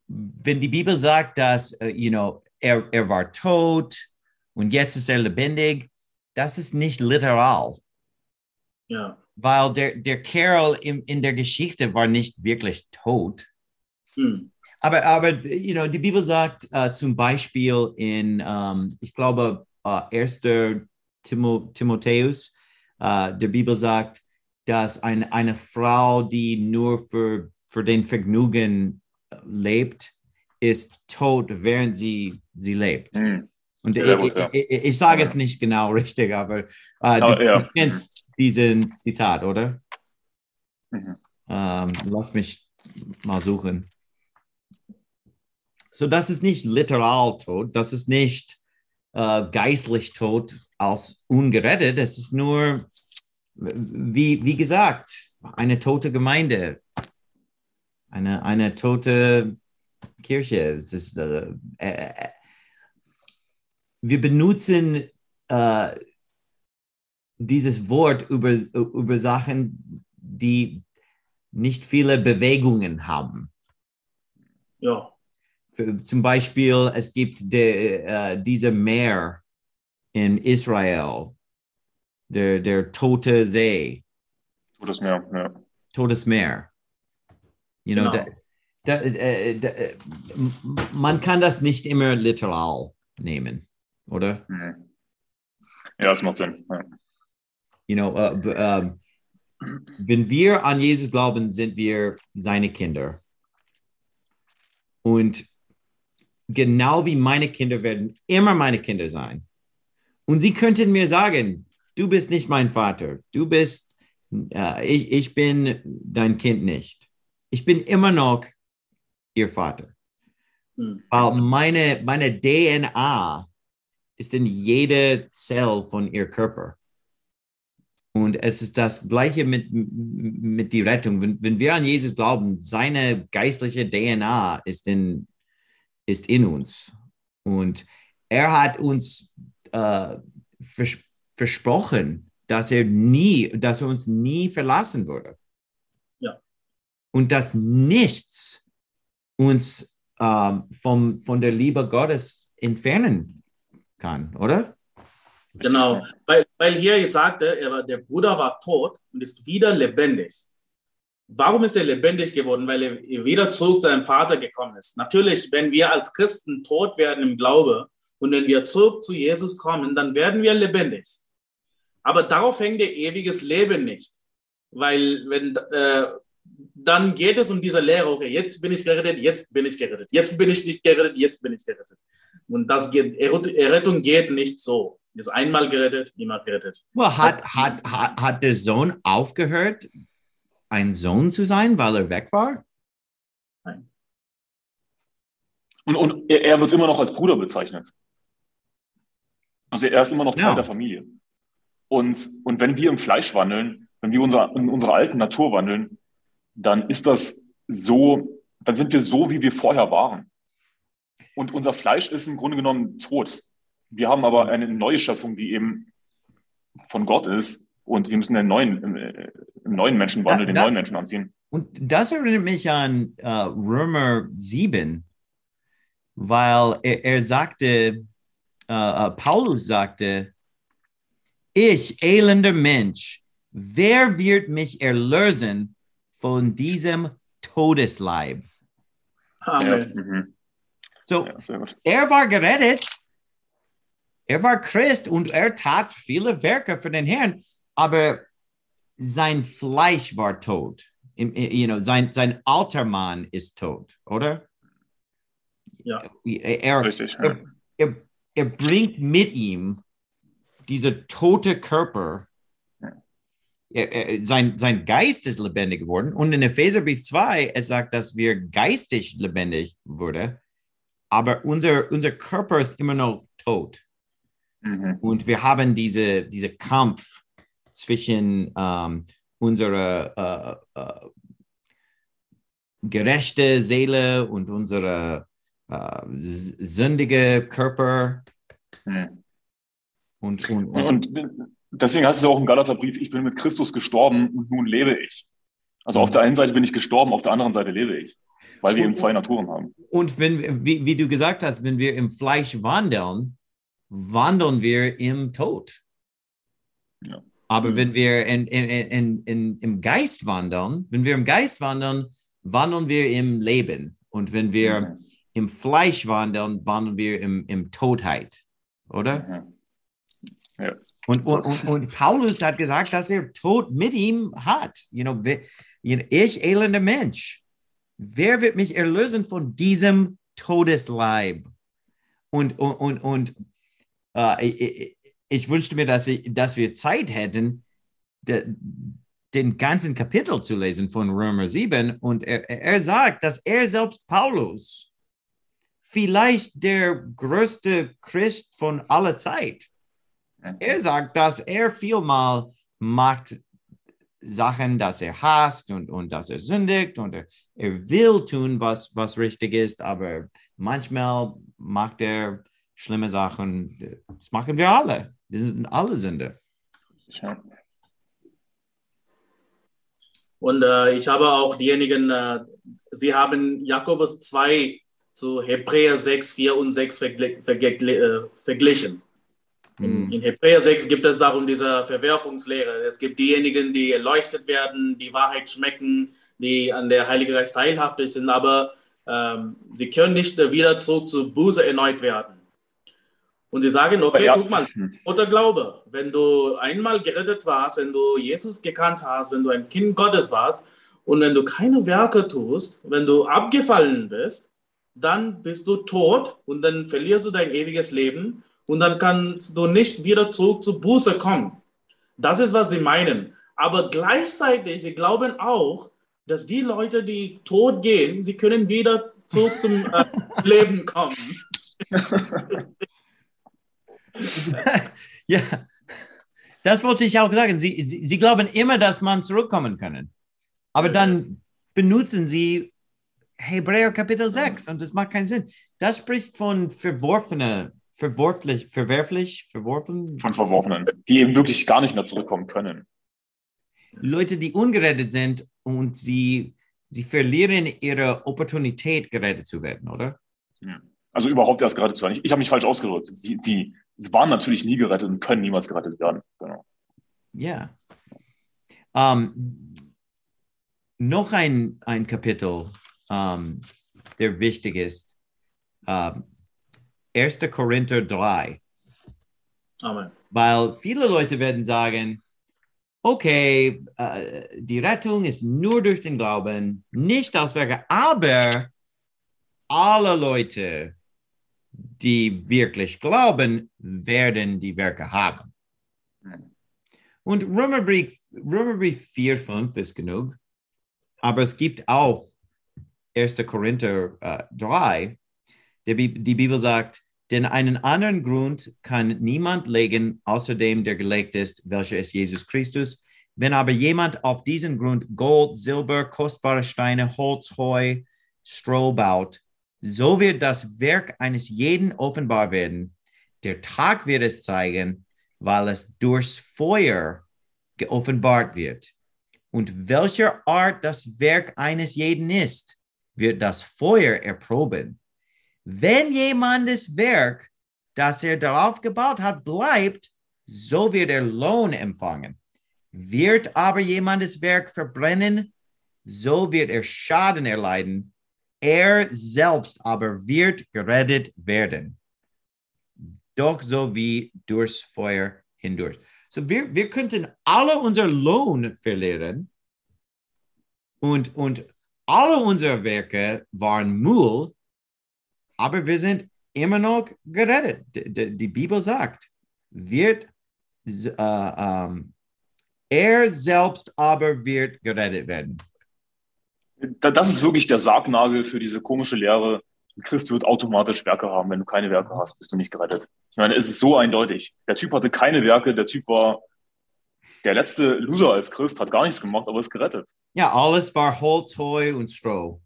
wenn die Bibel sagt, dass uh, you know, er, er war tot und jetzt ist er lebendig, das ist nicht literal. Ja. Weil der, der Kerl in, in der Geschichte war nicht wirklich tot. Hm. Aber, aber you know, die Bibel sagt uh, zum Beispiel in, um, ich glaube, uh, 1. Timo, Timotheus, uh, der Bibel sagt, dass eine, eine Frau, die nur für, für den Vergnügen lebt, ist tot, während sie, sie lebt. Mhm. Und ich, gut, ja. ich, ich, ich, sage es nicht genau richtig, aber, äh, aber du, ja. du, kennst. Diesen Zitat, oder? Mhm. Ähm, lass mich mal suchen. So, das ist nicht literal tot, das ist nicht äh, geistlich tot als ungerettet, es ist nur wie, wie gesagt, eine tote Gemeinde, eine, eine tote Kirche. Es ist, äh, äh, wir benutzen äh, dieses Wort über, über Sachen, die nicht viele Bewegungen haben. Ja. Für, zum Beispiel, es gibt de, äh, diese Meer in Israel, der, der tote See. Totes Meer, ja. Totes Meer. You know, genau. da, da, äh, da, äh, man kann das nicht immer literal nehmen, oder? Mhm. Ja, das macht Sinn. Ja. You know, uh, uh, wenn wir an Jesus glauben, sind wir seine Kinder. Und genau wie meine Kinder werden immer meine Kinder sein. Und sie könnten mir sagen, du bist nicht mein Vater, du bist, äh, ich, ich bin dein Kind nicht. Ich bin immer noch ihr Vater. Hm. Weil meine, meine DNA ist in jeder Zell von ihr Körper. Und es ist das Gleiche mit, mit der Rettung. Wenn, wenn wir an Jesus glauben, seine geistliche DNA ist in, ist in uns. Und er hat uns äh, versprochen, dass er nie, dass er uns nie verlassen würde. Ja. Und dass nichts uns ähm, vom, von der Liebe Gottes entfernen kann, oder? Genau, weil, weil hier sagte, er der Bruder war tot und ist wieder lebendig. Warum ist er lebendig geworden? Weil er wieder zurück zu seinem Vater gekommen ist. Natürlich, wenn wir als Christen tot werden im Glaube und wenn wir zurück zu Jesus kommen, dann werden wir lebendig. Aber darauf hängt ihr ewiges Leben nicht. Weil wenn, äh, dann geht es um diese Lehre, okay, jetzt bin ich gerettet, jetzt bin ich gerettet, jetzt bin ich nicht gerettet, jetzt bin ich gerettet. Und das geht, Errettung geht nicht so. Ist einmal gerettet, immer gerettet. Well, hat, hat, hat, hat der Sohn aufgehört, ein Sohn zu sein, weil er weg war? Nein. Und, und er wird immer noch als Bruder bezeichnet. Also er ist immer noch Teil ja. der Familie. Und, und wenn wir im Fleisch wandeln, wenn wir unser, in unserer alten Natur wandeln, dann ist das so, dann sind wir so, wie wir vorher waren. Und unser Fleisch ist im Grunde genommen tot. Wir haben aber eine neue Schöpfung, die eben von Gott ist. Und wir müssen den neuen, im, äh, im neuen Menschen wandeln, ja, den neuen Menschen anziehen. Und das erinnert mich an uh, Römer 7, weil er, er sagte, uh, uh, Paulus sagte, ich, elender Mensch, wer wird mich erlösen von diesem Todesleib? Amen. Ja. Mhm. So, ja, er war gerettet, er war Christ und er tat viele Werke für den Herrn, aber sein Fleisch war tot. You know, sein, sein alter Mann ist tot, oder? Ja. Er, Richtig, er, er, er bringt mit ihm dieser tote Körper sein, sein Geist ist lebendig geworden. Und in Epheserbrief 2, es sagt, dass wir geistig lebendig wurden, aber unser, unser Körper ist immer noch tot. Mhm. Und wir haben diese, diese Kampf zwischen ähm, unserer äh, äh, gerechte Seele und unserer äh, sündige Körper. Mhm. Und, und, und, und deswegen heißt es auch im Galaterbrief, ich bin mit Christus gestorben und nun lebe ich. Also auf mhm. der einen Seite bin ich gestorben, auf der anderen Seite lebe ich, weil wir eben zwei Naturen haben. Und wenn, wie, wie, du gesagt hast, wenn wir im Fleisch wandeln, wandeln wir im Tod. Ja. Aber mhm. wenn wir in, in, in, in, im Geist wandeln, wenn wir im Geist wandeln, wandeln wir im Leben. Und wenn wir mhm. im Fleisch wandeln, wandeln wir im, im Todheit, oder? Mhm. Ja. Und, und, und, und, Paulus hat gesagt, dass er Tod mit ihm hat. You know, ich, elender Mensch, wer wird mich erlösen von diesem Todesleib? Und, und, und, und ich, ich, wünschte mir, dass, ich, dass wir Zeit hätten, de, den ganzen Kapitel zu lesen von Römer 7. Und er, er sagt, dass er selbst Paulus vielleicht der größte Christ von aller Zeit. Er sagt, dass er vielmal macht Sachen, dass er hasst und, und dass er sündigt und er, er will tun, was, was richtig ist, aber manchmal macht er schlimme Sachen. Das machen wir alle. Wir sind alle Sünder. Und äh, ich habe auch diejenigen, äh, sie haben Jakobus 2 zu Hebräer 6, 4 und 6 vergl vergl äh, verglichen. In, mhm. in Hebräer 6 gibt es darum diese Verwerfungslehre. Es gibt diejenigen, die erleuchtet werden, die Wahrheit schmecken, die an der Heilige Geist teilhaftig sind, aber ähm, sie können nicht wieder zurück zu Buße erneut werden. Und sie sagen, okay, ja. guck mal, unter Glaube, wenn du einmal gerettet warst, wenn du Jesus gekannt hast, wenn du ein Kind Gottes warst und wenn du keine Werke tust, wenn du abgefallen bist, dann bist du tot und dann verlierst du dein ewiges Leben und dann kannst du nicht wieder zurück zur Buße kommen. Das ist, was sie meinen. Aber gleichzeitig, sie glauben auch, dass die Leute, die tot gehen, sie können wieder zurück zum äh, Leben kommen. ja, das wollte ich auch sagen. Sie, sie, sie glauben immer, dass man zurückkommen kann. Aber dann benutzen sie Hebräer Kapitel 6 und das macht keinen Sinn. Das spricht von verworfener verworflich, verwerflich, verworfen? Von Verworfenen, die eben wirklich gar nicht mehr zurückkommen können. Leute, die ungerettet sind und sie, sie verlieren ihre Opportunität, gerettet zu werden, oder? Ja. Also überhaupt erst gerettet zu werden. Ich, ich habe mich falsch ausgedrückt. Sie, sie, sie, waren natürlich nie gerettet und können niemals gerettet werden. Genau. Ja. Um, ähm, noch ein, ein Kapitel, um, ähm, der wichtig ist. Um, ähm, 1. Korinther 3. Amen. Weil viele Leute werden sagen, okay, äh, die Rettung ist nur durch den Glauben, nicht aus Werke, aber alle Leute, die wirklich glauben, werden die Werke haben. Und Römerbrief, Römerbrief 4, 5 ist genug, aber es gibt auch 1. Korinther äh, 3, die, Bibel sagt, Denn einen anderen Grund kann niemand legen, außer dem, der gelegt ist, welcher ist Jesus Christus. Wenn aber jemand auf diesen Grund Gold, Silber, kostbare Steine, Holz, Heu, Stroh baut, so wird das Werk eines jeden offenbar werden. Der Tag wird es zeigen, weil es durchs Feuer geoffenbart wird. Und welcher Art das Werk eines jeden ist, wird das Feuer erproben. Wenn jemandes Werk, das er darauf gebaut hat, bleibt, so wird er Lohn empfangen. Wird aber jemandes Werk verbrennen, so wird er Schaden erleiden. Er selbst aber wird gerettet werden. Doch so wie durchs Feuer hindurch. So wir, wir könnten alle unser Lohn verlieren und, und alle unsere Werke waren Müll, aber wir sind immer noch gerettet. Die, die Bibel sagt, wird äh, ähm, er selbst aber wird gerettet werden. Das ist wirklich der Sargnagel für diese komische Lehre. Christ wird automatisch Werke haben. Wenn du keine Werke hast, bist du nicht gerettet. Ich meine, es ist so eindeutig. Der Typ hatte keine Werke, der Typ war der letzte Loser als Christ, hat gar nichts gemacht, aber ist gerettet. Ja, alles war Holz, Heu und Stroh.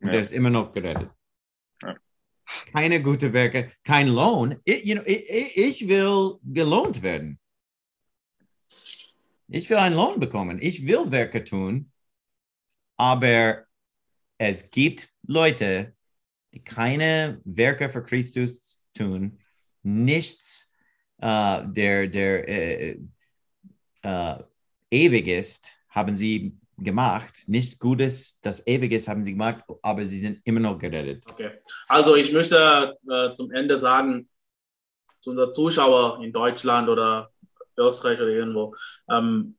Und ja. der ist immer noch gerettet keine guten Werke, kein Lohn. Ich, you know, ich, ich will gelohnt werden. Ich will einen Lohn bekommen. Ich will Werke tun. Aber es gibt Leute, die keine Werke für Christus tun, nichts, uh, der, der äh, äh, ewig ist, haben sie gemacht. Nicht Gutes, das Ewiges haben sie gemacht, aber sie sind immer noch gerettet. Okay. Also ich möchte äh, zum Ende sagen, zu unseren Zuschauern in Deutschland oder Österreich oder irgendwo, ähm,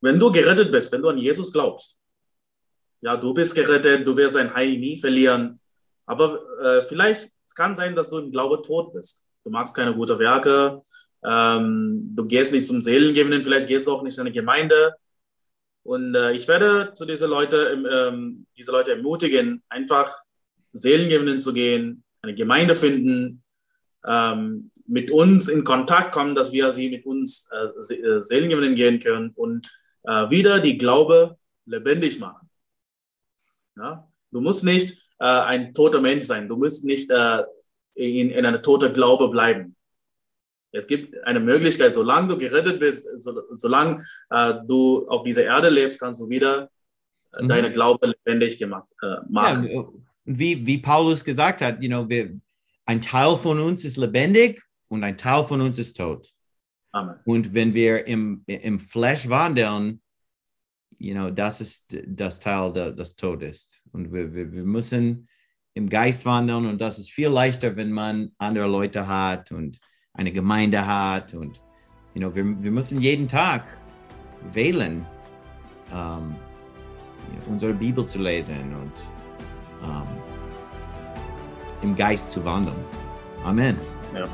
wenn du gerettet bist, wenn du an Jesus glaubst, ja, du bist gerettet, du wirst dein Heil nie verlieren, aber äh, vielleicht es kann sein, dass du im Glaube tot bist. Du magst keine guten Werke, ähm, du gehst nicht zum Seelengebenden, vielleicht gehst du auch nicht in eine Gemeinde, und äh, ich werde zu diese Leute, ähm, diese Leute ermutigen, einfach Seelengebenden zu gehen, eine Gemeinde finden, ähm, mit uns in Kontakt kommen, dass wir sie mit uns äh, äh Seelengebenden gehen können und äh, wieder die Glaube lebendig machen. Ja? Du musst nicht äh, ein toter Mensch sein, du musst nicht äh, in, in einer toten Glaube bleiben. Es gibt eine Möglichkeit, solange du gerettet bist, so, solange äh, du auf dieser Erde lebst, kannst du wieder äh, mhm. deine Glaube lebendig gemacht, äh, machen. Ja, wie, wie Paulus gesagt hat, you know, wir, ein Teil von uns ist lebendig und ein Teil von uns ist tot. Amen. Und wenn wir im, im Fleisch wandeln, you know, das ist das Teil, das tot ist. Und wir, wir, wir müssen im Geist wandeln und das ist viel leichter, wenn man andere Leute hat und eine Gemeinde hat. Und you know, wir, wir müssen jeden Tag wählen, um, unsere Bibel zu lesen und um, im Geist zu wandeln. Amen. Ja.